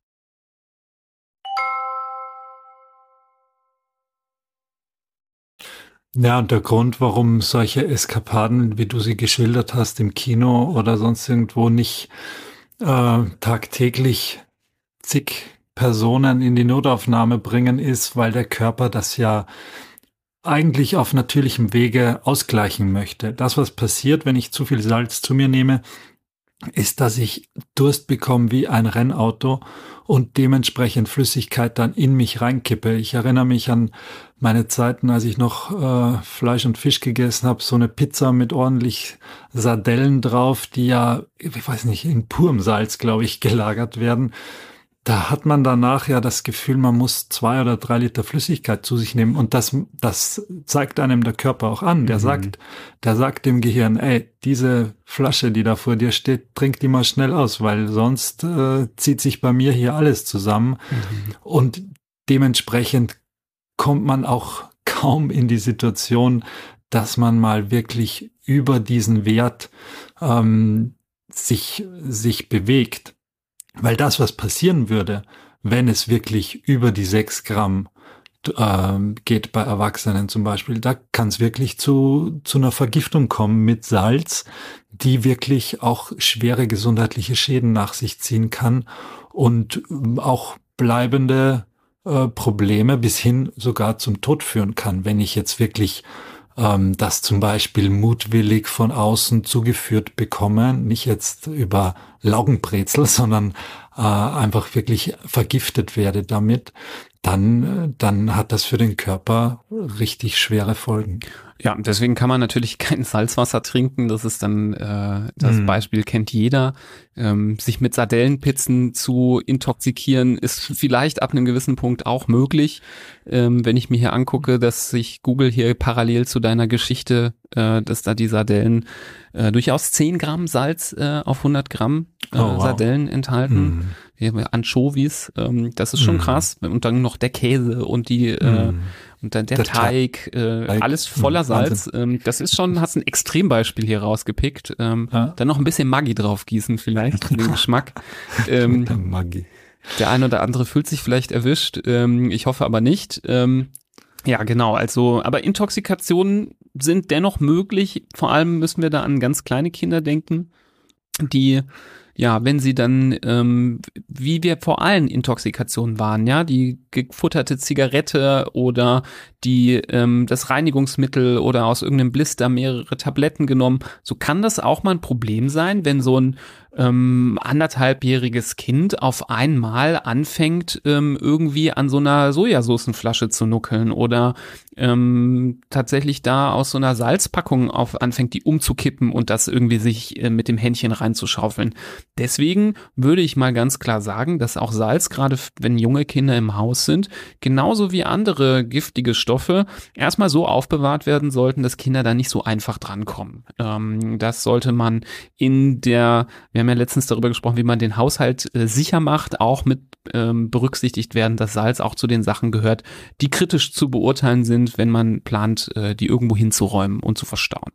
Ja, und der Grund, warum solche Eskapaden, wie du sie geschildert hast, im Kino oder sonst irgendwo nicht äh, tagtäglich zig Personen in die Notaufnahme bringen, ist, weil der Körper das ja eigentlich auf natürlichem Wege ausgleichen möchte. Das, was passiert, wenn ich zu viel Salz zu mir nehme, ist, dass ich Durst bekomme wie ein Rennauto und dementsprechend Flüssigkeit dann in mich reinkippe. Ich erinnere mich an meine Zeiten, als ich noch äh, Fleisch und Fisch gegessen habe, so eine Pizza mit ordentlich Sardellen drauf, die ja, ich weiß nicht, in purem Salz, glaube ich, gelagert werden da hat man danach ja das Gefühl, man muss zwei oder drei Liter Flüssigkeit zu sich nehmen. Und das, das zeigt einem der Körper auch an. Der mhm. sagt, der sagt dem Gehirn, ey, diese Flasche, die da vor dir steht, trink die mal schnell aus, weil sonst äh, zieht sich bei mir hier alles zusammen. Mhm. Und dementsprechend kommt man auch kaum in die Situation, dass man mal wirklich über diesen Wert ähm, sich, sich bewegt. Weil das, was passieren würde, wenn es wirklich über die sechs Gramm äh, geht bei Erwachsenen zum Beispiel, da kann es wirklich zu, zu einer Vergiftung kommen mit Salz, die wirklich auch schwere gesundheitliche Schäden nach sich ziehen kann und ähm, auch bleibende äh, Probleme bis hin sogar zum Tod führen kann, wenn ich jetzt wirklich ähm, das zum Beispiel mutwillig von außen zugeführt bekomme, nicht jetzt über Laugenbrezel, sondern äh, einfach wirklich vergiftet werde damit, dann, dann hat das für den Körper richtig schwere Folgen. Ja, deswegen kann man natürlich kein Salzwasser trinken. Das ist dann, äh, das mm. Beispiel kennt jeder. Ähm, sich mit Sardellenpizzen zu intoxikieren, ist vielleicht ab einem gewissen Punkt auch möglich. Ähm, wenn ich mir hier angucke, dass sich Google hier parallel zu deiner Geschichte, äh, dass da die Sardellen äh, durchaus 10 Gramm Salz äh, auf 100 Gramm äh, oh, wow. Sardellen enthalten. Mm. Anchovies, ähm, das ist schon mm. krass. Und dann noch der Käse und die äh, und dann der, der Teig, äh, alles voller Salz. Ähm, das ist schon, hast ein Extrembeispiel hier rausgepickt. Ähm, ja? Dann noch ein bisschen Maggi drauf gießen vielleicht, für den Geschmack. Ähm, der Maggi. Der eine oder andere fühlt sich vielleicht erwischt. Ähm, ich hoffe aber nicht. Ähm, ja, genau. Also, aber Intoxikationen sind dennoch möglich. Vor allem müssen wir da an ganz kleine Kinder denken, die ja, wenn sie dann, ähm, wie wir vor allen Intoxikationen waren, ja, die gefutterte Zigarette oder die ähm, das Reinigungsmittel oder aus irgendeinem Blister mehrere Tabletten genommen, so kann das auch mal ein Problem sein, wenn so ein ähm, anderthalbjähriges Kind auf einmal anfängt, ähm, irgendwie an so einer Sojasoßenflasche zu nuckeln oder ähm, tatsächlich da aus so einer Salzpackung auf anfängt, die umzukippen und das irgendwie sich äh, mit dem Händchen reinzuschaufeln. Deswegen würde ich mal ganz klar sagen, dass auch Salz, gerade wenn junge Kinder im Haus sind, genauso wie andere giftige Stoffe, erstmal so aufbewahrt werden sollten, dass Kinder da nicht so einfach drankommen. Ähm, das sollte man in der, wir haben ja letztens darüber gesprochen, wie man den Haushalt äh, sicher macht, auch mit ähm, berücksichtigt werden, dass Salz auch zu den Sachen gehört, die kritisch zu beurteilen sind, wenn man plant, äh, die irgendwo hinzuräumen und zu verstauen.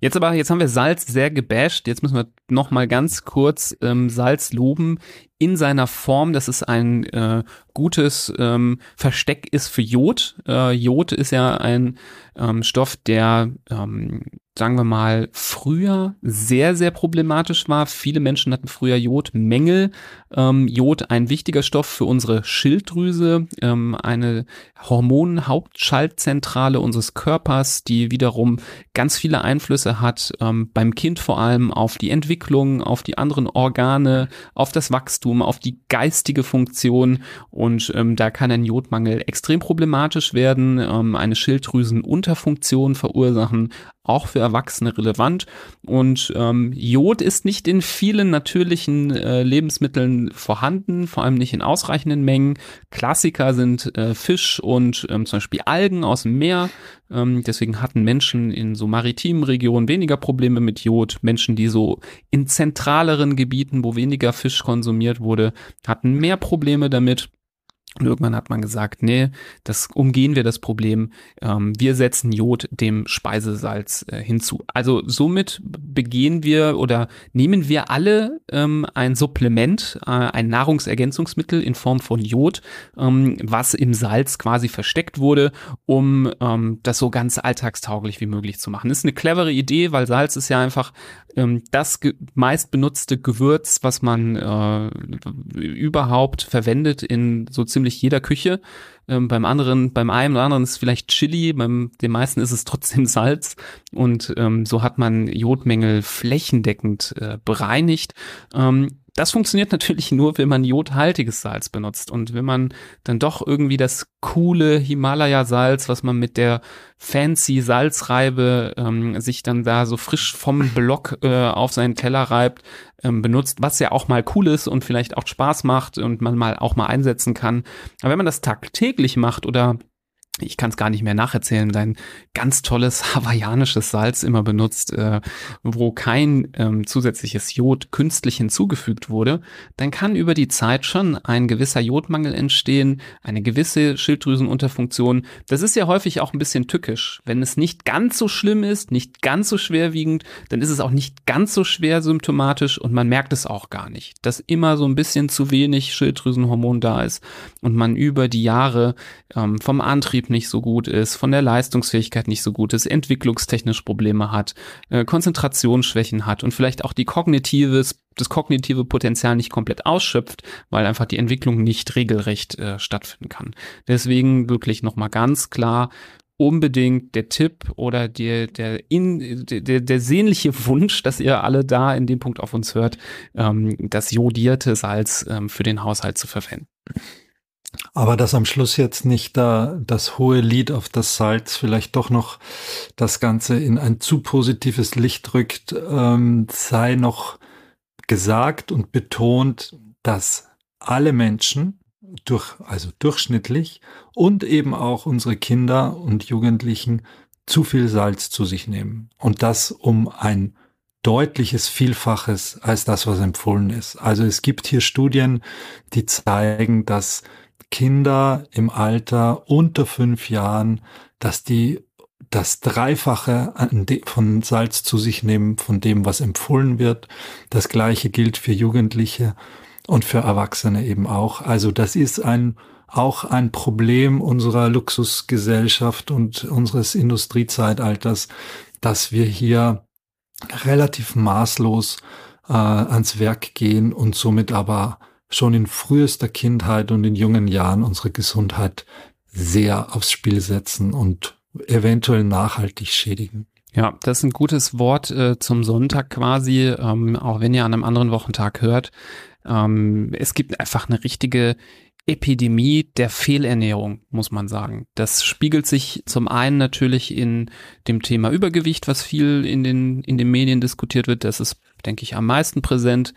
Jetzt aber, jetzt haben wir Salz sehr gebasht. Jetzt müssen wir noch mal ganz kurz ähm, Salz loben in seiner Form, dass es ein äh, gutes ähm, Versteck ist für Jod. Äh, Jod ist ja ein ähm, Stoff, der ähm, sagen wir mal, früher sehr, sehr problematisch war. Viele Menschen hatten früher Jodmängel. Ähm, Jod ein wichtiger Stoff für unsere Schilddrüse, ähm, eine Hormonhauptschaltzentrale unseres Körpers, die wiederum ganz viele Einflüsse hat, ähm, beim Kind vor allem auf die Entwicklung, auf die anderen Organe, auf das Wachstum, auf die geistige Funktion. Und ähm, da kann ein Jodmangel extrem problematisch werden, ähm, eine Schilddrüsenunterfunktion verursachen, auch für Erwachsene relevant. Und ähm, Jod ist nicht in vielen natürlichen äh, Lebensmitteln vorhanden, vor allem nicht in ausreichenden Mengen. Klassiker sind äh, Fisch und ähm, zum Beispiel Algen aus dem Meer. Ähm, deswegen hatten Menschen in so maritimen Regionen weniger Probleme mit Jod. Menschen, die so in zentraleren Gebieten, wo weniger Fisch konsumiert wurde, hatten mehr Probleme damit. Und irgendwann hat man gesagt, nee, das umgehen wir das Problem. Ähm, wir setzen Jod dem Speisesalz äh, hinzu. Also somit begehen wir oder nehmen wir alle ähm, ein Supplement, äh, ein Nahrungsergänzungsmittel in Form von Jod, ähm, was im Salz quasi versteckt wurde, um ähm, das so ganz alltagstauglich wie möglich zu machen. Das ist eine clevere Idee, weil Salz ist ja einfach ähm, das meist benutzte Gewürz, was man äh, überhaupt verwendet in so ziemlich jeder Küche. Ähm, beim anderen, beim einen oder anderen ist vielleicht Chili, beim den meisten ist es trotzdem Salz. Und ähm, so hat man Jodmängel flächendeckend äh, bereinigt. Ähm, das funktioniert natürlich nur, wenn man jodhaltiges Salz benutzt. Und wenn man dann doch irgendwie das coole Himalaya-Salz, was man mit der fancy Salzreibe ähm, sich dann da so frisch vom Block äh, auf seinen Teller reibt, ähm, benutzt, was ja auch mal cool ist und vielleicht auch Spaß macht und man mal auch mal einsetzen kann. Aber wenn man das tagtäglich macht oder ich kann es gar nicht mehr nacherzählen, dein ganz tolles hawaiianisches Salz immer benutzt, äh, wo kein ähm, zusätzliches Jod künstlich hinzugefügt wurde, dann kann über die Zeit schon ein gewisser Jodmangel entstehen, eine gewisse Schilddrüsenunterfunktion. Das ist ja häufig auch ein bisschen tückisch. Wenn es nicht ganz so schlimm ist, nicht ganz so schwerwiegend, dann ist es auch nicht ganz so schwer symptomatisch und man merkt es auch gar nicht, dass immer so ein bisschen zu wenig Schilddrüsenhormon da ist und man über die Jahre ähm, vom Antrieb Antrieb nicht so gut ist, von der Leistungsfähigkeit nicht so gut ist, entwicklungstechnisch Probleme hat, äh, Konzentrationsschwächen hat und vielleicht auch die kognitives das kognitive Potenzial nicht komplett ausschöpft, weil einfach die Entwicklung nicht regelrecht äh, stattfinden kann. Deswegen wirklich nochmal ganz klar unbedingt der Tipp oder der, der, in, der, der sehnliche Wunsch, dass ihr alle da in dem Punkt auf uns hört, ähm, das jodierte Salz ähm, für den Haushalt zu verwenden. Aber dass am Schluss jetzt nicht da das hohe Lied auf das Salz vielleicht doch noch das Ganze in ein zu positives Licht rückt, ähm, sei noch gesagt und betont, dass alle Menschen durch, also durchschnittlich und eben auch unsere Kinder und Jugendlichen zu viel Salz zu sich nehmen. Und das um ein deutliches Vielfaches als das, was empfohlen ist. Also es gibt hier Studien, die zeigen, dass Kinder im Alter unter fünf Jahren, dass die das Dreifache von Salz zu sich nehmen, von dem, was empfohlen wird. Das gleiche gilt für Jugendliche und für Erwachsene eben auch. Also das ist ein, auch ein Problem unserer Luxusgesellschaft und unseres Industriezeitalters, dass wir hier relativ maßlos äh, ans Werk gehen und somit aber schon in frühester Kindheit und in jungen Jahren unsere Gesundheit sehr aufs Spiel setzen und eventuell nachhaltig schädigen. Ja, das ist ein gutes Wort äh, zum Sonntag quasi, ähm, auch wenn ihr an einem anderen Wochentag hört. Ähm, es gibt einfach eine richtige Epidemie der Fehlernährung, muss man sagen. Das spiegelt sich zum einen natürlich in dem Thema Übergewicht, was viel in den, in den Medien diskutiert wird. Das ist, denke ich, am meisten präsent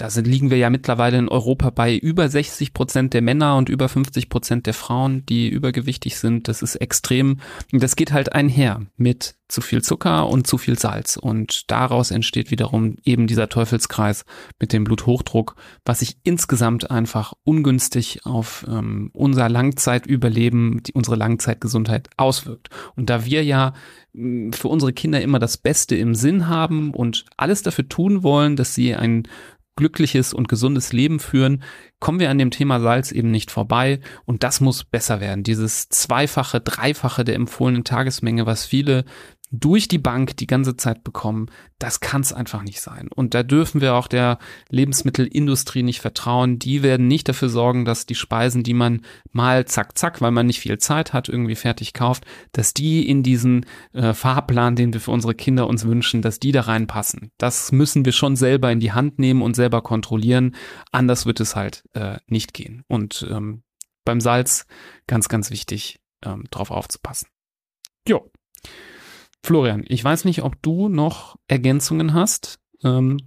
da sind, liegen wir ja mittlerweile in Europa bei über 60 Prozent der Männer und über 50 Prozent der Frauen, die übergewichtig sind. Das ist extrem. Das geht halt einher mit zu viel Zucker und zu viel Salz. Und daraus entsteht wiederum eben dieser Teufelskreis mit dem Bluthochdruck, was sich insgesamt einfach ungünstig auf ähm, unser Langzeitüberleben, die, unsere Langzeitgesundheit auswirkt. Und da wir ja für unsere Kinder immer das Beste im Sinn haben und alles dafür tun wollen, dass sie ein glückliches und gesundes Leben führen, kommen wir an dem Thema Salz eben nicht vorbei und das muss besser werden. Dieses zweifache, dreifache der empfohlenen Tagesmenge, was viele durch die Bank die ganze Zeit bekommen, das kann es einfach nicht sein. Und da dürfen wir auch der Lebensmittelindustrie nicht vertrauen. Die werden nicht dafür sorgen, dass die Speisen, die man mal zack, zack, weil man nicht viel Zeit hat, irgendwie fertig kauft, dass die in diesen äh, Fahrplan, den wir für unsere Kinder uns wünschen, dass die da reinpassen. Das müssen wir schon selber in die Hand nehmen und selber kontrollieren. Anders wird es halt äh, nicht gehen. Und ähm, beim Salz ganz, ganz wichtig, ähm, drauf aufzupassen. Jo. Florian, ich weiß nicht, ob du noch Ergänzungen hast. Ähm,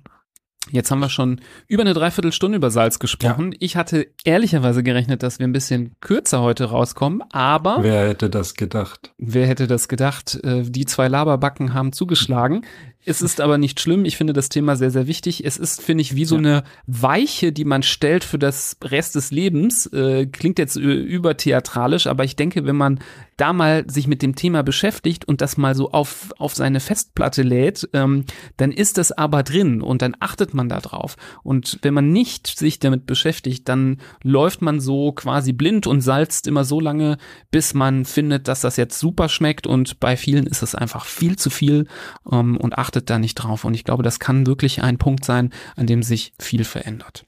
jetzt haben wir schon über eine Dreiviertelstunde über Salz gesprochen. Ja. Ich hatte ehrlicherweise gerechnet, dass wir ein bisschen kürzer heute rauskommen, aber. Wer hätte das gedacht? Wer hätte das gedacht? Äh, die zwei Laberbacken haben zugeschlagen. Es ist aber nicht schlimm. Ich finde das Thema sehr, sehr wichtig. Es ist, finde ich, wie so ja. eine Weiche, die man stellt für das Rest des Lebens. Äh, klingt jetzt übertheatralisch, aber ich denke, wenn man da mal sich mit dem Thema beschäftigt und das mal so auf, auf seine Festplatte lädt, ähm, dann ist das aber drin und dann achtet man da drauf. Und wenn man nicht sich damit beschäftigt, dann läuft man so quasi blind und salzt immer so lange, bis man findet, dass das jetzt super schmeckt und bei vielen ist es einfach viel zu viel ähm, und achtet achtet da nicht drauf. Und ich glaube, das kann wirklich ein Punkt sein, an dem sich viel verändert.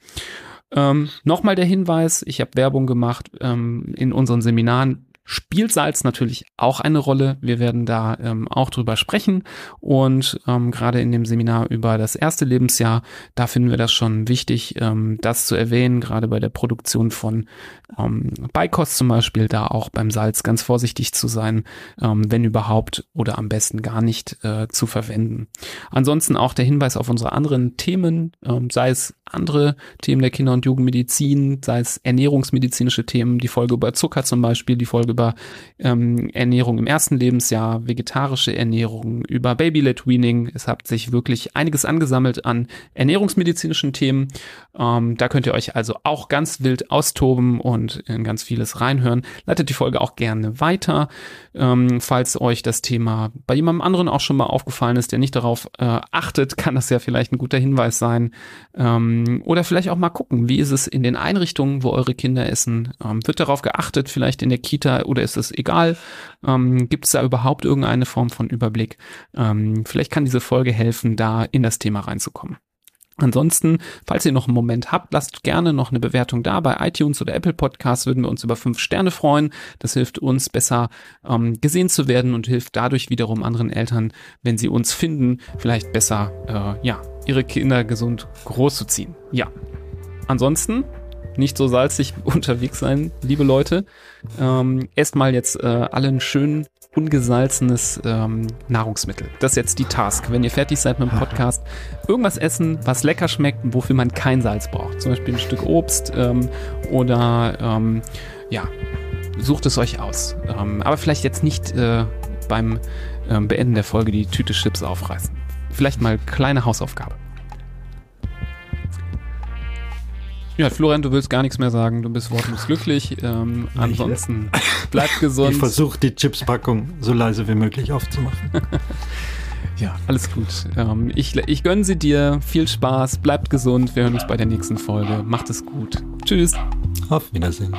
Ähm, Nochmal der Hinweis, ich habe Werbung gemacht ähm, in unseren Seminaren spielt Salz natürlich auch eine Rolle. Wir werden da ähm, auch drüber sprechen und ähm, gerade in dem Seminar über das erste Lebensjahr, da finden wir das schon wichtig, ähm, das zu erwähnen, gerade bei der Produktion von ähm, Beikost zum Beispiel, da auch beim Salz ganz vorsichtig zu sein, ähm, wenn überhaupt oder am besten gar nicht äh, zu verwenden. Ansonsten auch der Hinweis auf unsere anderen Themen, ähm, sei es andere Themen der Kinder- und Jugendmedizin, sei es ernährungsmedizinische Themen, die Folge über Zucker zum Beispiel, die Folge über ähm, Ernährung im ersten Lebensjahr, vegetarische Ernährung, über Baby-led Weaning. Es hat sich wirklich einiges angesammelt an ernährungsmedizinischen Themen. Ähm, da könnt ihr euch also auch ganz wild austoben und in ganz vieles reinhören. Leitet die Folge auch gerne weiter, ähm, falls euch das Thema bei jemandem anderen auch schon mal aufgefallen ist, der nicht darauf äh, achtet, kann das ja vielleicht ein guter Hinweis sein. Ähm, oder vielleicht auch mal gucken, wie ist es in den Einrichtungen, wo eure Kinder essen? Ähm, wird darauf geachtet, vielleicht in der Kita oder ist es egal? Ähm, Gibt es da überhaupt irgendeine Form von Überblick? Ähm, vielleicht kann diese Folge helfen, da in das Thema reinzukommen. Ansonsten, falls ihr noch einen Moment habt, lasst gerne noch eine Bewertung da. Bei iTunes oder Apple Podcasts würden wir uns über fünf Sterne freuen. Das hilft uns besser ähm, gesehen zu werden und hilft dadurch wiederum anderen Eltern, wenn sie uns finden, vielleicht besser, äh, ja, ihre Kinder gesund großzuziehen. Ja. Ansonsten nicht so salzig unterwegs sein, liebe Leute. Ähm, esst mal jetzt äh, alle ein schön ungesalzenes ähm, Nahrungsmittel. Das ist jetzt die Task. Wenn ihr fertig seid mit dem Podcast, irgendwas essen, was lecker schmeckt und wofür man kein Salz braucht. Zum Beispiel ein Stück Obst ähm, oder ähm, ja, sucht es euch aus. Ähm, aber vielleicht jetzt nicht äh, beim ähm, Beenden der Folge die Tüte Chips aufreißen. Vielleicht mal kleine Hausaufgabe. Ja, Florian, du willst gar nichts mehr sagen. Du bist wortlos glücklich. Ähm, ansonsten bleibt gesund. Ich versuche die Chipspackung so leise wie möglich aufzumachen. ja, alles gut. Ähm, ich, ich gönne sie dir. Viel Spaß. Bleibt gesund. Wir hören uns bei der nächsten Folge. Macht es gut. Tschüss. Auf Wiedersehen.